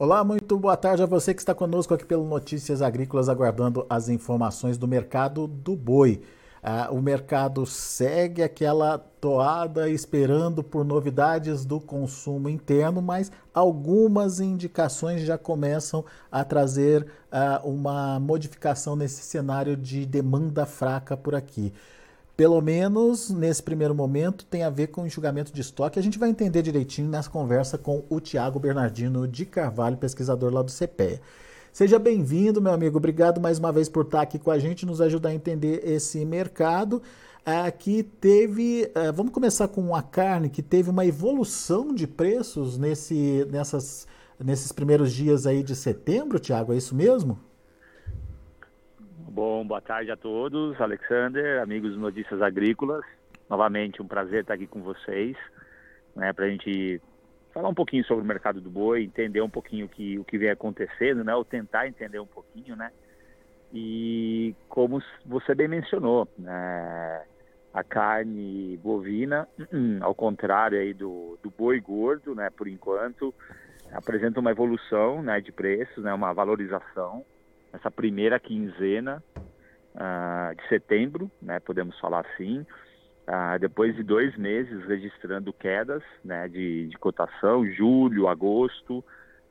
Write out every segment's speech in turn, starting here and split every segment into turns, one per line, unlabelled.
Olá, muito boa tarde a você que está conosco aqui pelo Notícias Agrícolas, aguardando as informações do mercado do boi. Ah, o mercado segue aquela toada esperando por novidades do consumo interno, mas algumas indicações já começam a trazer ah, uma modificação nesse cenário de demanda fraca por aqui pelo menos nesse primeiro momento, tem a ver com enxugamento de estoque. A gente vai entender direitinho nessa conversa com o Tiago Bernardino de Carvalho, pesquisador lá do CPEA. Seja bem-vindo, meu amigo. Obrigado mais uma vez por estar aqui com a gente, nos ajudar a entender esse mercado. Aqui teve, eh, vamos começar com a carne, que teve uma evolução de preços nesse, nessas, nesses primeiros dias aí de setembro, Tiago, é isso mesmo?
Bom, boa tarde a todos, Alexander, amigos Notícias Agrícolas. Novamente, um prazer estar aqui com vocês, né, para a gente falar um pouquinho sobre o mercado do boi, entender um pouquinho o que, o que vem acontecendo, né, ou tentar entender um pouquinho, né. E como você bem mencionou, né, a carne bovina, ao contrário aí do, do boi gordo, né, por enquanto, apresenta uma evolução, né, de preços, né, uma valorização essa primeira quinzena uh, de setembro, né, podemos falar assim, uh, depois de dois meses registrando quedas né, de, de cotação, julho, agosto,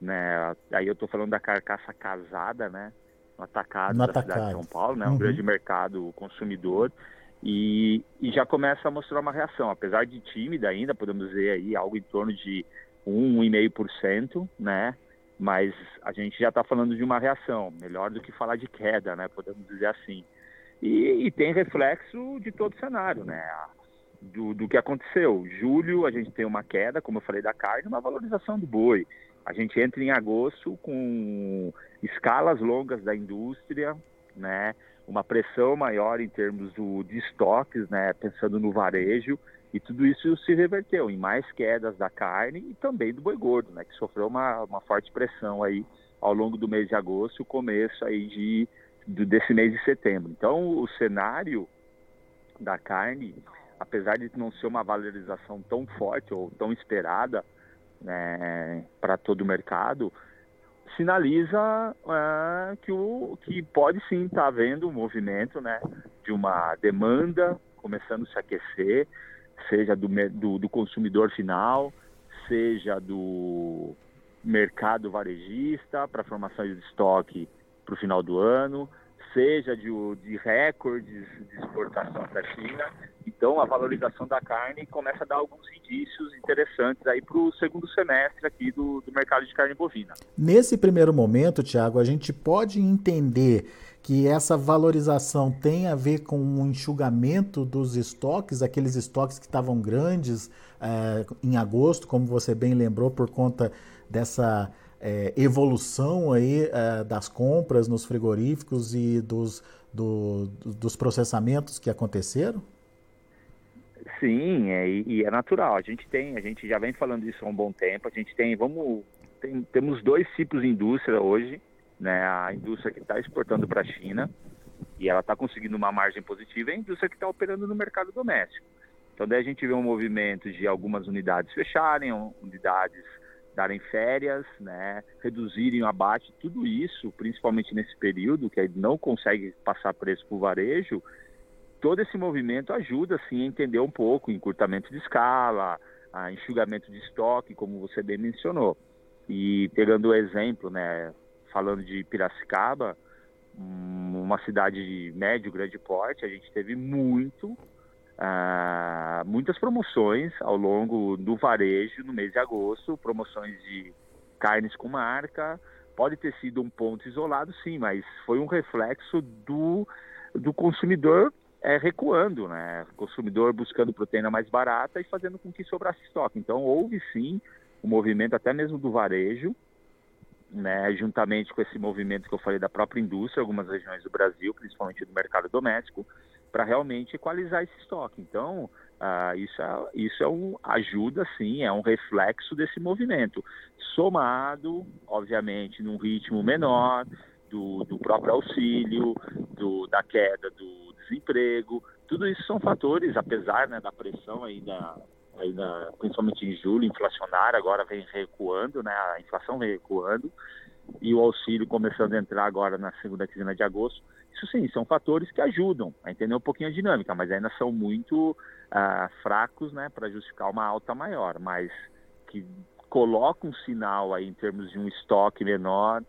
né, aí eu estou falando da carcaça casada, né, no atacado no da atacado. cidade de São Paulo, né, um uhum. grande mercado consumidor, e, e, já começa a mostrar uma reação, apesar de tímida ainda, podemos dizer aí algo em torno de 1,5%, né, mas a gente já está falando de uma reação, melhor do que falar de queda, né? Podemos dizer assim. E, e tem reflexo de todo o cenário, né? Do, do, que aconteceu. Julho a gente tem uma queda, como eu falei, da carne, uma valorização do boi. A gente entra em agosto com escalas longas da indústria, né? Uma pressão maior em termos do, de estoques, né? Pensando no varejo e tudo isso se reverteu em mais quedas da carne e também do boi gordo, né, que sofreu uma, uma forte pressão aí ao longo do mês de agosto e o começo aí de, do, desse mês de setembro. Então, o cenário da carne, apesar de não ser uma valorização tão forte ou tão esperada né, para todo o mercado, sinaliza é, que, o, que pode sim estar tá havendo um movimento né, de uma demanda começando a se aquecer, seja do, do, do consumidor final, seja do mercado varejista para formações de estoque para o final do ano, seja de, de recordes de exportação da China. Então, a valorização da carne começa a dar alguns indícios interessantes aí para o segundo semestre aqui do, do mercado de carne bovina.
Nesse primeiro momento, Tiago, a gente pode entender que essa valorização tem a ver com o enxugamento dos estoques, aqueles estoques que estavam grandes é, em agosto, como você bem lembrou, por conta dessa é, evolução aí é, das compras nos frigoríficos e dos, do, dos processamentos que aconteceram?
Sim, é, e é natural. A gente tem, a gente já vem falando isso há um bom tempo. A gente tem, vamos, tem, temos dois tipos de indústria hoje né? A indústria que está exportando para a China e ela está conseguindo uma margem positiva é a indústria que está operando no mercado doméstico. Então daí a gente vê um movimento de algumas unidades fecharem, unidades darem férias, né, reduzirem o abate, tudo isso, principalmente nesse período que não consegue passar preço para o varejo, todo esse movimento ajuda sim a entender um pouco encurtamento de escala, a enxugamento de estoque, como você bem mencionou. E pegando o exemplo, né, falando de Piracicaba, uma cidade de médio, grande porte, a gente teve muito, uh, muitas promoções ao longo do varejo no mês de agosto, promoções de carnes com marca. Pode ter sido um ponto isolado, sim, mas foi um reflexo do, do consumidor é, recuando, né? O consumidor buscando proteína mais barata e fazendo com que sobrasse estoque. Então, houve sim um movimento até mesmo do varejo né, juntamente com esse movimento que eu falei da própria indústria, algumas regiões do Brasil, principalmente do mercado doméstico, para realmente equalizar esse estoque. Então, uh, isso, é, isso é um, ajuda, sim, é um reflexo desse movimento, somado, obviamente, num ritmo menor do, do próprio auxílio, do, da queda do desemprego, tudo isso são fatores, apesar né, da pressão aí da, aí na, principalmente em julho, inflacionária, agora vem recuando, né? A inflação vem recuando e o auxílio começando a entrar agora na segunda quinzena de agosto. Isso sim, são fatores que ajudam a entender um pouquinho a dinâmica, mas ainda são muito ah, fracos, né, para justificar uma alta maior, mas que coloca um sinal aí em termos de um estoque menor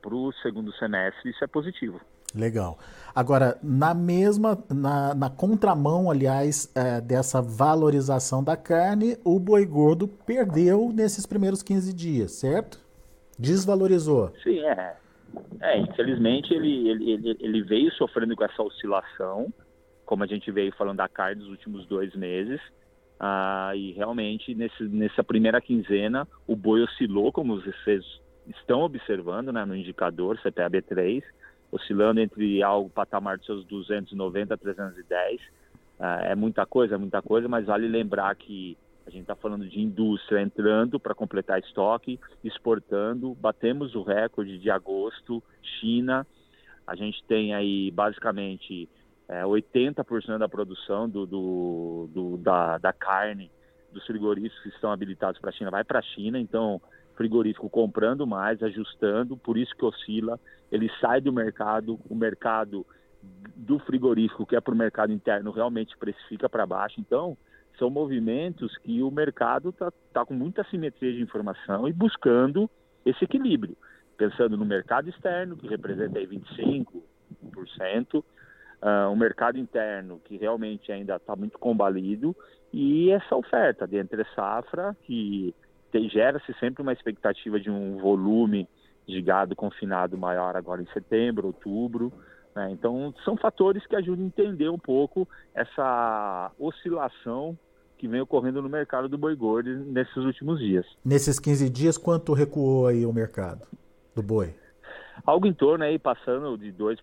para o segundo semestre, isso é positivo.
Legal. Agora, na mesma, na, na contramão, aliás, é, dessa valorização da carne, o boi gordo perdeu nesses primeiros 15 dias, certo? Desvalorizou.
Sim, é. É, infelizmente ele, ele, ele, ele veio sofrendo com essa oscilação, como a gente veio falando da carne nos últimos dois meses. Ah, e realmente nesse, nessa primeira quinzena o boi oscilou, como vocês estão observando né, no indicador CPAB3, oscilando entre algo patamar dos seus 290 a 310. Ah, é muita coisa, é muita coisa, mas vale lembrar que a gente está falando de indústria entrando para completar estoque, exportando. Batemos o recorde de agosto, China. A gente tem aí basicamente é, 80% da produção do, do, do da, da, carne dos frigoríficos que estão habilitados para a China vai para a China. Então, frigorífico comprando mais, ajustando, por isso que oscila. Ele sai do mercado, o mercado do frigorífico que é para o mercado interno realmente precifica para baixo. Então, são movimentos que o mercado está tá com muita simetria de informação e buscando esse equilíbrio, pensando no mercado externo, que representa aí 25%, uh, o mercado interno, que realmente ainda está muito combalido, e essa oferta de entre safra, que gera-se sempre uma expectativa de um volume de gado confinado maior agora em setembro, outubro, né? então, são fatores que ajudam a entender um pouco essa oscilação que vem ocorrendo no mercado do boi gordo nesses últimos dias.
Nesses 15 dias, quanto recuou aí o mercado do boi?
Algo em torno aí, passando de 2%,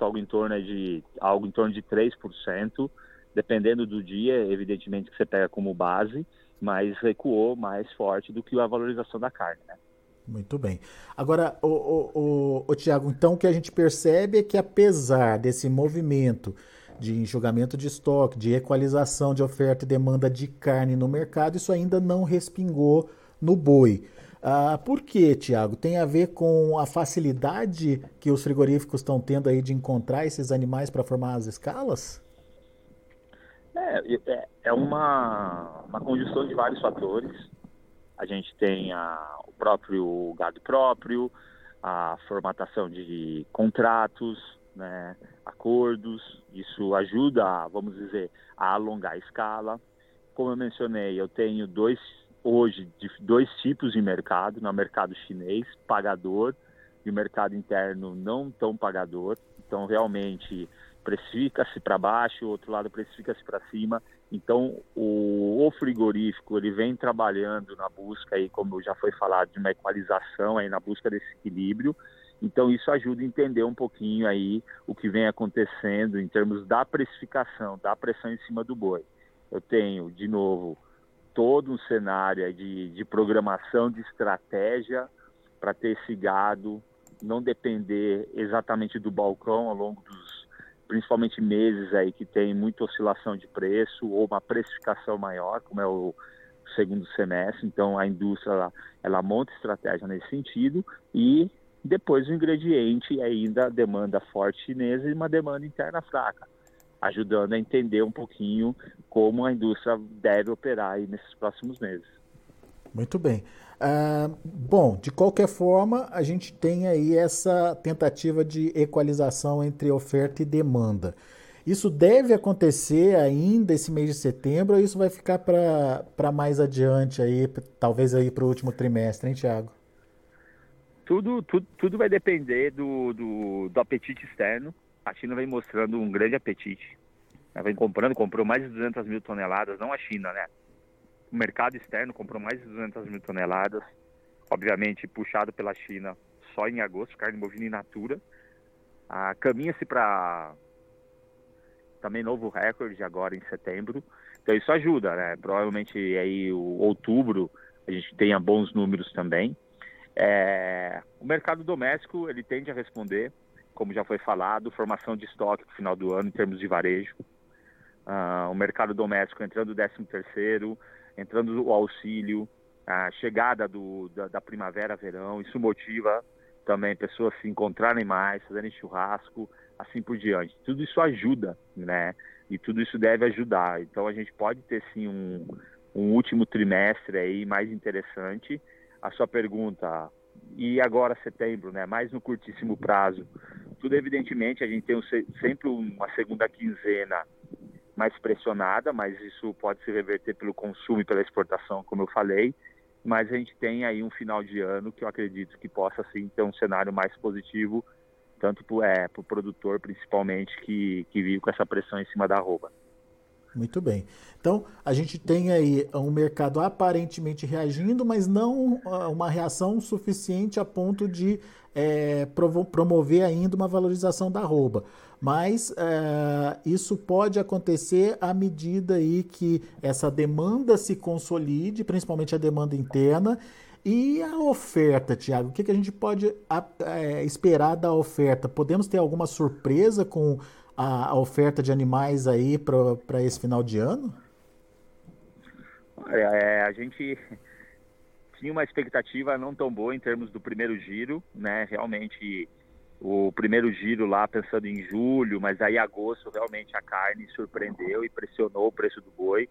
algo em torno de, algo em torno de 3%, dependendo do dia, evidentemente que você pega como base, mas recuou mais forte do que a valorização da carne, né?
Muito bem. Agora, o, o, o, o Tiago, então o que a gente percebe é que apesar desse movimento de enxugamento de estoque, de equalização de oferta e demanda de carne no mercado, isso ainda não respingou no boi. Ah, por quê, Tiago? Tem a ver com a facilidade que os frigoríficos estão tendo aí de encontrar esses animais para formar as escalas?
É, é, é uma, uma conjunção de vários fatores. A gente tem a, próprio gado próprio, a formatação de contratos, né, acordos, isso ajuda, vamos dizer, a alongar a escala. Como eu mencionei, eu tenho dois hoje dois tipos de mercado, no mercado chinês, pagador, e o mercado interno não tão pagador. Então, realmente, precifica-se para baixo, o outro lado precifica-se para cima. Então, o, o, frigorífico ele vem trabalhando na busca aí, como já foi falado, de uma equalização aí na busca desse equilíbrio. Então isso ajuda a entender um pouquinho aí o que vem acontecendo em termos da precificação, da pressão em cima do boi. Eu tenho, de novo, todo um cenário de, de programação, de estratégia para ter esse gado, não depender exatamente do balcão ao longo dos, principalmente meses aí que tem muita oscilação de preço ou uma precificação maior, como é o segundo semestre. Então a indústria ela, ela monta estratégia nesse sentido e depois o ingrediente ainda demanda forte chinesa e uma demanda interna fraca, ajudando a entender um pouquinho como a indústria deve operar nesses próximos meses.
Muito bem. Uh, bom, de qualquer forma, a gente tem aí essa tentativa de equalização entre oferta e demanda. Isso deve acontecer ainda esse mês de setembro ou isso vai ficar para mais adiante aí, talvez aí para o último trimestre, hein, Tiago?
tudo, tudo, tudo vai depender do, do, do, apetite externo. A China vem mostrando um grande apetite. Ela vem comprando, comprou mais de 200 mil toneladas, não a China, né? O mercado externo comprou mais de 200 mil toneladas, obviamente puxado pela China só em agosto, carne bovina in natura. Ah, Caminha-se para também novo recorde agora em setembro. Então isso ajuda, né? Provavelmente aí o outubro a gente tenha bons números também. É, o mercado doméstico ele tende a responder, como já foi falado, formação de estoque no final do ano em termos de varejo. uh, o mercado doméstico entrando o 13 terceiro, entrando o auxílio, a chegada do, da, da primavera, verão, isso motiva também pessoas se encontrarem mais, fazerem churrasco, assim por diante. Tudo isso ajuda, né? E tudo isso deve ajudar. Então a gente pode ter sim um, um último trimestre aí mais interessante. A sua pergunta, e agora setembro, né? Mais no curtíssimo prazo. Tudo evidentemente a gente tem um, sempre uma segunda quinzena mais pressionada, mas isso pode se reverter pelo consumo e pela exportação, como eu falei. Mas a gente tem aí um final de ano que eu acredito que possa sim ter um cenário mais positivo, tanto para é, o pro produtor principalmente que, que vive com essa pressão em cima da arroba.
Muito bem. Então, a gente tem aí um mercado aparentemente reagindo, mas não ah, uma reação suficiente a ponto de é, promover ainda uma valorização da arroba. Mas é, isso pode acontecer à medida aí que essa demanda se consolide, principalmente a demanda interna, e a oferta, Tiago, o que, que a gente pode é, esperar da oferta? Podemos ter alguma surpresa com a, a oferta de animais aí para esse final de ano?
É, a gente tinha uma expectativa não tão boa em termos do primeiro giro, né? Realmente o primeiro giro lá pensando em julho, mas aí agosto realmente a carne surpreendeu e pressionou o preço do boi.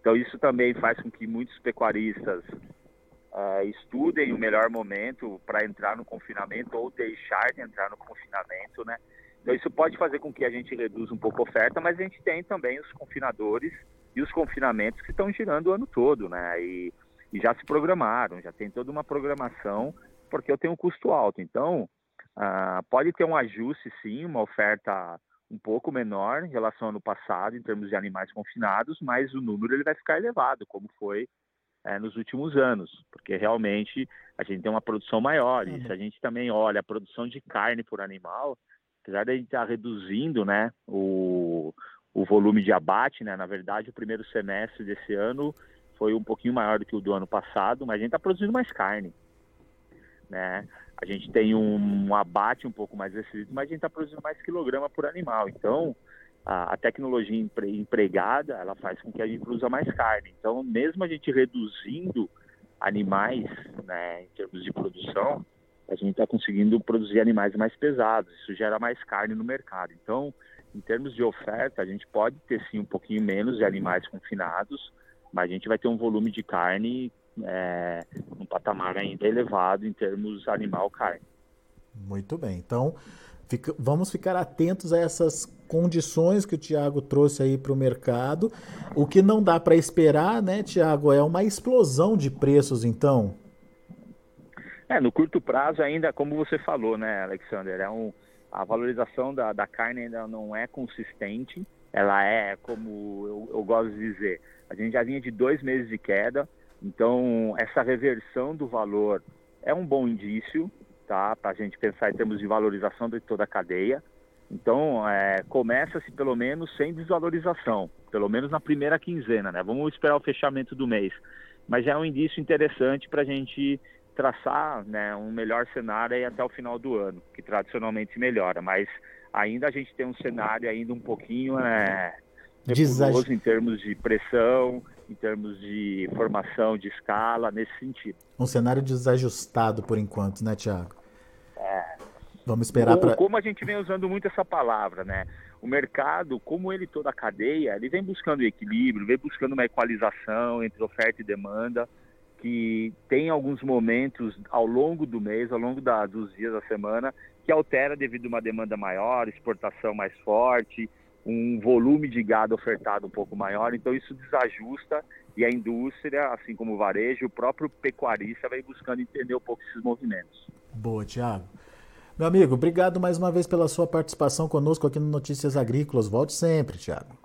Então isso também faz com que muitos pecuaristas uh, estudem o melhor momento para entrar no confinamento ou deixar de entrar no confinamento, né? Então isso pode fazer com que a gente reduza um pouco a oferta, mas a gente tem também os confinadores e os confinamentos que estão girando o ano todo, né? E, e já se programaram, já tem toda uma programação, porque eu tenho um custo alto. Então, uh, pode ter um ajuste, sim, uma oferta um pouco menor em relação ao ano passado, em termos de animais confinados, mas o número ele vai ficar elevado, como foi é, nos últimos anos, porque realmente a gente tem uma produção maior. E se a gente também olha a produção de carne por animal, apesar de a gente estar reduzindo né, o, o volume de abate, né, na verdade o primeiro semestre desse ano foi um pouquinho maior do que o do ano passado, mas a gente está produzindo mais carne. Né? A gente tem um, um abate um pouco mais restrito, mas a gente está produzindo mais quilograma por animal. Então, a, a, tecnologia empre, empregada, ela faz com que a gente produza mais carne. Então, mesmo a gente reduzindo animais, né, em termos de produção, a gente está conseguindo produzir animais mais pesados, isso gera mais carne no mercado. Então, em termos de oferta, a gente pode ter sim um pouquinho menos de animais confinados, mas a gente vai ter um volume de carne é, um patamar ainda elevado em termos animal-carne.
Muito bem. Então, fica, vamos ficar atentos a essas condições que o Tiago trouxe aí para o mercado. O que não dá para esperar, né, Tiago, é uma explosão de preços, então.
É, no curto prazo ainda, como você falou, né, Alexander, é um, a valorização da, da carne ainda não é consistente. Ela é, como eu, eu gosto de dizer, a gente já vinha de dois meses de queda, então essa reversão do valor é um bom indício, tá, para a gente pensar em termos de valorização de toda a cadeia. Então, é, começa-se pelo menos sem desvalorização, pelo menos na primeira quinzena, né? Vamos esperar o fechamento do mês. Mas é um indício interessante para a gente traçar né, um melhor cenário aí até o final do ano, que tradicionalmente melhora, mas ainda a gente tem um cenário ainda um pouquinho é, nebuloso em termos de pressão, em termos de formação de escala, nesse sentido.
Um cenário desajustado por enquanto, né, Tiago? É. Vamos esperar para.
Como a gente vem usando muito essa palavra, né? O mercado, como ele toda a cadeia, ele vem buscando equilíbrio, vem buscando uma equalização entre oferta e demanda que tem alguns momentos ao longo do mês, ao longo da, dos dias da semana, que altera devido a uma demanda maior, exportação mais forte, um volume de gado ofertado um pouco maior, então isso desajusta e a indústria, assim como o varejo, o próprio pecuarista vai buscando entender um pouco esses movimentos.
Boa, Tiago. Meu amigo, obrigado mais uma vez pela sua participação conosco aqui no Notícias Agrícolas. Volte sempre, Tiago.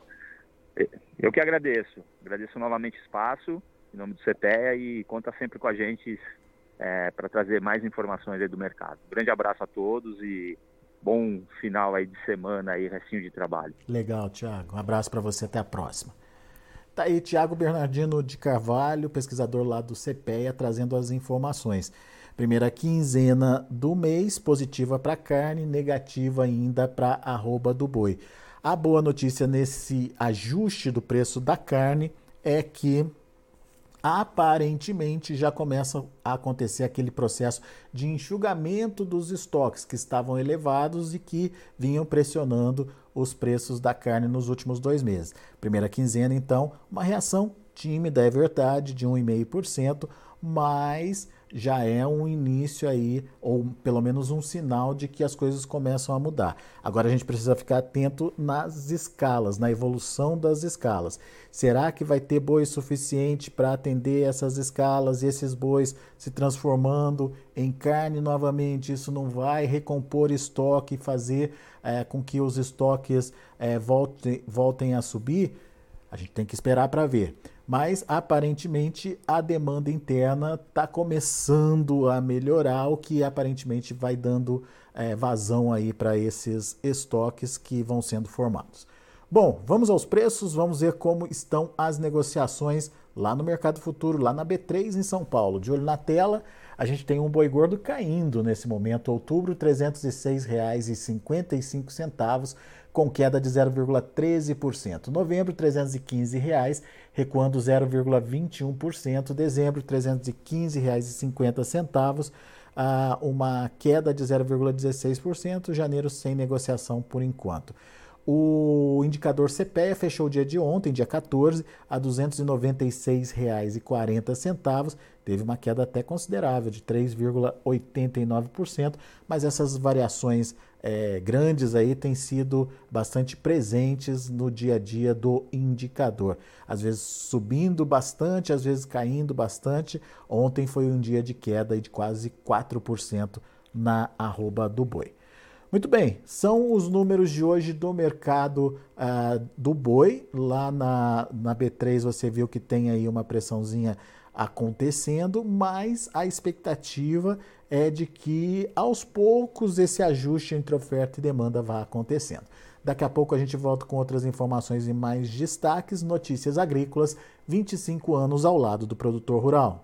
Eu que agradeço. Agradeço novamente o espaço em nome do CPEA e conta sempre com a gente é, para trazer mais informações aí do mercado. Grande abraço a todos e bom final aí de semana aí, restinho de trabalho.
Legal, Tiago. Um abraço para você, até a próxima. Tá aí Tiago Bernardino de Carvalho, pesquisador lá do CPEA, trazendo as informações. Primeira quinzena do mês, positiva para carne, negativa ainda para arroba do boi. A boa notícia nesse ajuste do preço da carne é que aparentemente já começa a acontecer aquele processo de enxugamento dos estoques que estavam elevados e que vinham pressionando os preços da carne nos últimos dois meses. Primeira quinzena, então, uma reação tímida, é verdade, de 1,5%, mas já é um início aí, ou pelo menos um sinal de que as coisas começam a mudar. Agora a gente precisa ficar atento nas escalas, na evolução das escalas. Será que vai ter boi suficiente para atender essas escalas e esses bois se transformando em carne novamente? Isso não vai recompor estoque fazer é, com que os estoques é, voltem, voltem a subir? A gente tem que esperar para ver mas aparentemente a demanda interna está começando a melhorar, o que aparentemente vai dando é, vazão aí para esses estoques que vão sendo formados. Bom, vamos aos preços, vamos ver como estão as negociações lá no mercado futuro, lá na B3 em São Paulo. De olho na tela, a gente tem um boi gordo caindo nesse momento, outubro, R$ 306,55 com queda de 0,13%. Novembro, 315 reais, recuando 0,21%. Dezembro, R$ 315,50, ah, uma queda de 0,16%. Janeiro, sem negociação por enquanto. O indicador CPEA fechou o dia de ontem, dia 14, a R$ 296,40. Teve uma queda até considerável, de 3,89%, mas essas variações é, grandes aí têm sido bastante presentes no dia a dia do indicador. Às vezes subindo bastante, às vezes caindo bastante. Ontem foi um dia de queda de quase 4% na arroba do boi. Muito bem, são os números de hoje do mercado uh, do boi. Lá na, na B3 você viu que tem aí uma pressãozinha acontecendo, mas a expectativa é de que aos poucos esse ajuste entre oferta e demanda vá acontecendo. Daqui a pouco a gente volta com outras informações e mais destaques, notícias agrícolas, 25 anos ao lado do produtor rural.